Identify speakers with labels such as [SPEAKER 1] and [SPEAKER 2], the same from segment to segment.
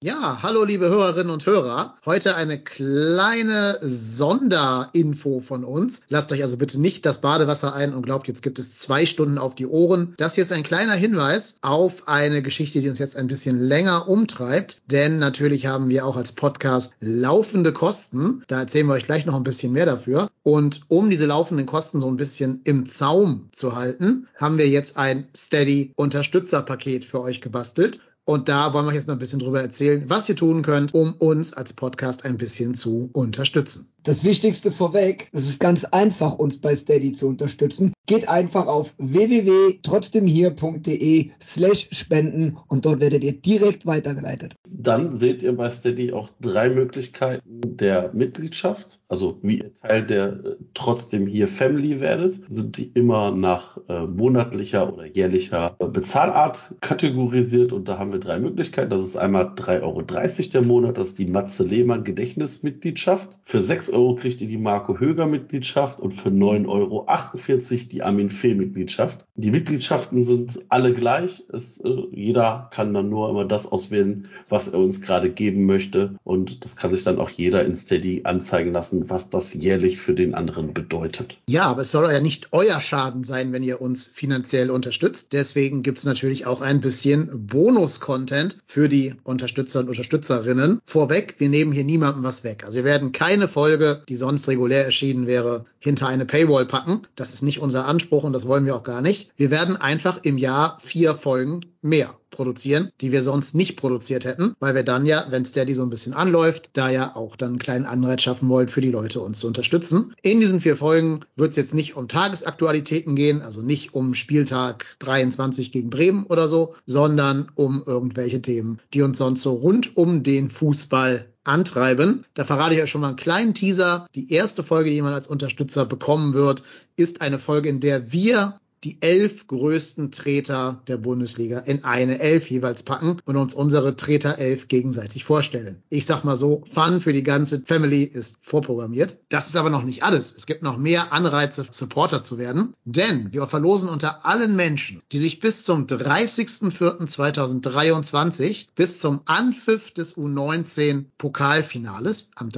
[SPEAKER 1] Ja, hallo liebe Hörerinnen und Hörer. Heute eine kleine Sonderinfo von uns. Lasst euch also bitte nicht das Badewasser ein und glaubt, jetzt gibt es zwei Stunden auf die Ohren. Das hier ist ein kleiner Hinweis auf eine Geschichte, die uns jetzt ein bisschen länger umtreibt. Denn natürlich haben wir auch als Podcast laufende Kosten. Da erzählen wir euch gleich noch ein bisschen mehr dafür. Und um diese laufenden Kosten so ein bisschen im Zaum zu halten, haben wir jetzt ein Steady Unterstützerpaket für euch gebastelt. Und da wollen wir jetzt mal ein bisschen drüber erzählen, was ihr tun könnt, um uns als Podcast ein bisschen zu unterstützen.
[SPEAKER 2] Das Wichtigste vorweg, es ist ganz einfach, uns bei Steady zu unterstützen. Geht einfach auf www.trotzdemhier.de slash spenden und dort werdet ihr direkt weitergeleitet.
[SPEAKER 3] Dann seht ihr bei Steady auch drei Möglichkeiten der Mitgliedschaft, also wie ihr Teil der äh, Trotzdem hier Family werdet, sind die immer nach äh, monatlicher oder jährlicher äh, Bezahlart kategorisiert und da haben wir drei Möglichkeiten. Das ist einmal 3,30 Euro der Monat, das ist die Matze Lehmann Gedächtnismitgliedschaft. Für 6 Euro kriegt ihr die Marco Höger Mitgliedschaft und für 9,48 Euro die Armin Fee Mitgliedschaft. Die Mitgliedschaften sind alle gleich. Es, äh, jeder kann dann nur immer das auswählen, was er uns gerade geben möchte und das kann sich dann auch jeder in Steady anzeigen lassen, was das jährlich für den anderen bedeutet.
[SPEAKER 1] Ja, aber es soll ja nicht euer Schaden sein, wenn ihr uns finanziell unterstützt. Deswegen gibt es natürlich auch ein bisschen Bonus-Content für die Unterstützer und Unterstützerinnen. Vorweg, wir nehmen hier niemandem was weg. Also wir werden keine Folge, die sonst regulär erschienen wäre, hinter eine Paywall packen. Das ist nicht unser Anspruch und das wollen wir auch gar nicht. Wir werden einfach im Jahr vier Folgen mehr produzieren, die wir sonst nicht produziert hätten, weil wir dann ja, wenn Steady so ein bisschen anläuft, da ja auch dann einen kleinen Anreiz schaffen wollen, für die Leute uns zu unterstützen. In diesen vier Folgen wird es jetzt nicht um Tagesaktualitäten gehen, also nicht um Spieltag 23 gegen Bremen oder so, sondern um irgendwelche Themen, die uns sonst so rund um den Fußball antreiben. Da verrate ich euch schon mal einen kleinen Teaser. Die erste Folge, die man als Unterstützer bekommen wird, ist eine Folge, in der wir die elf größten Treter der Bundesliga in eine Elf jeweils packen und uns unsere Treter elf gegenseitig vorstellen. Ich sag mal so, Fun für die ganze Family ist vorprogrammiert. Das ist aber noch nicht alles. Es gibt noch mehr Anreize, Supporter zu werden, denn wir verlosen unter allen Menschen, die sich bis zum 30.04.2023 bis zum Anpfiff des U19 Pokalfinales am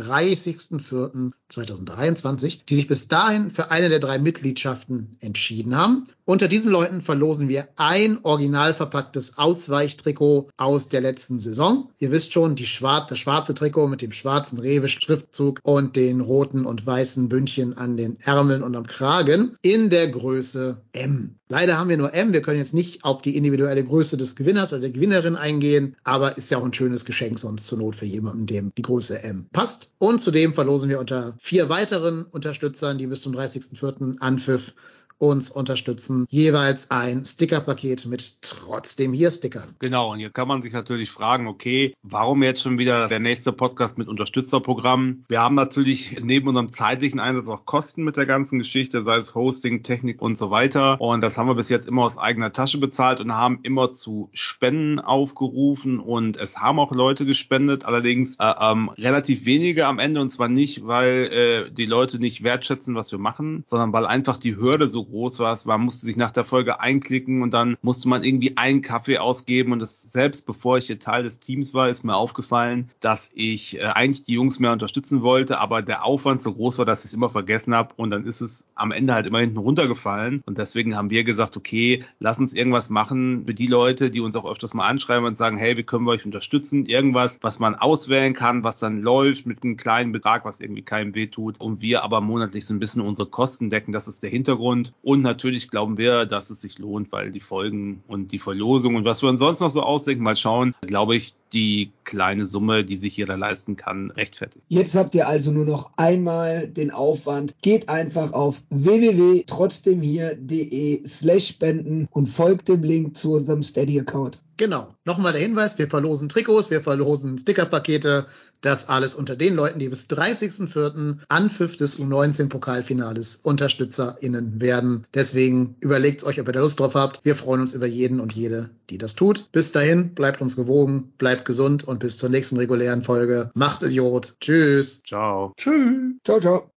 [SPEAKER 1] 30.04.2023, die sich bis dahin für eine der drei Mitgliedschaften entschieden haben, unter diesen Leuten verlosen wir ein original verpacktes Ausweichtrikot aus der letzten Saison. Ihr wisst schon, die schwar das schwarze Trikot mit dem schwarzen Rewe-Schriftzug und den roten und weißen Bündchen an den Ärmeln und am Kragen in der Größe M. Leider haben wir nur M. Wir können jetzt nicht auf die individuelle Größe des Gewinners oder der Gewinnerin eingehen, aber ist ja auch ein schönes Geschenk sonst zur Not für jemanden, dem die Größe M passt. Und zudem verlosen wir unter vier weiteren Unterstützern, die bis zum 30.04. Anpfiff uns unterstützen, jeweils ein Stickerpaket mit trotzdem hier Stickern.
[SPEAKER 4] Genau, und jetzt kann man sich natürlich fragen, okay, warum jetzt schon wieder der nächste Podcast mit Unterstützerprogramm? Wir haben natürlich neben unserem zeitlichen Einsatz auch Kosten mit der ganzen Geschichte, sei es Hosting, Technik und so weiter. Und das haben wir bis jetzt immer aus eigener Tasche bezahlt und haben immer zu Spenden aufgerufen und es haben auch Leute gespendet, allerdings äh, ähm, relativ wenige am Ende und zwar nicht, weil äh, die Leute nicht wertschätzen, was wir machen, sondern weil einfach die Hürde so groß war. Man musste sich nach der Folge einklicken und dann musste man irgendwie einen Kaffee ausgeben. Und das, selbst bevor ich hier Teil des Teams war, ist mir aufgefallen, dass ich äh, eigentlich die Jungs mehr unterstützen wollte, aber der Aufwand so groß war, dass ich es immer vergessen habe. Und dann ist es am Ende halt immer hinten runtergefallen. Und deswegen haben wir gesagt, okay, lass uns irgendwas machen für die Leute, die uns auch öfters mal anschreiben und sagen, hey, wie können wir euch unterstützen? Irgendwas, was man auswählen kann, was dann läuft mit einem kleinen Betrag, was irgendwie keinem wehtut. Und wir aber monatlich so ein bisschen unsere Kosten decken. Das ist der Hintergrund. Und natürlich glauben wir, dass es sich lohnt, weil die Folgen und die Verlosung und was wir uns sonst noch so ausdenken, mal schauen, glaube ich, die kleine Summe, die sich jeder leisten kann, rechtfertigt.
[SPEAKER 2] Jetzt habt ihr also nur noch einmal den Aufwand. Geht einfach auf www.trotzdemhier.de slash spenden und folgt dem Link zu unserem Steady-Account.
[SPEAKER 1] Genau. Nochmal der Hinweis, wir verlosen Trikots, wir verlosen Stickerpakete. Das alles unter den Leuten, die bis 30.04. Anpfiff des U19-Pokalfinales UnterstützerInnen werden. Deswegen überlegt euch, ob ihr da Lust drauf habt. Wir freuen uns über jeden und jede, die das tut. Bis dahin, bleibt uns gewogen, bleibt gesund und bis zur nächsten regulären Folge. Macht Idiot. Tschüss.
[SPEAKER 4] Ciao.
[SPEAKER 2] Tschüss. Ciao, ciao.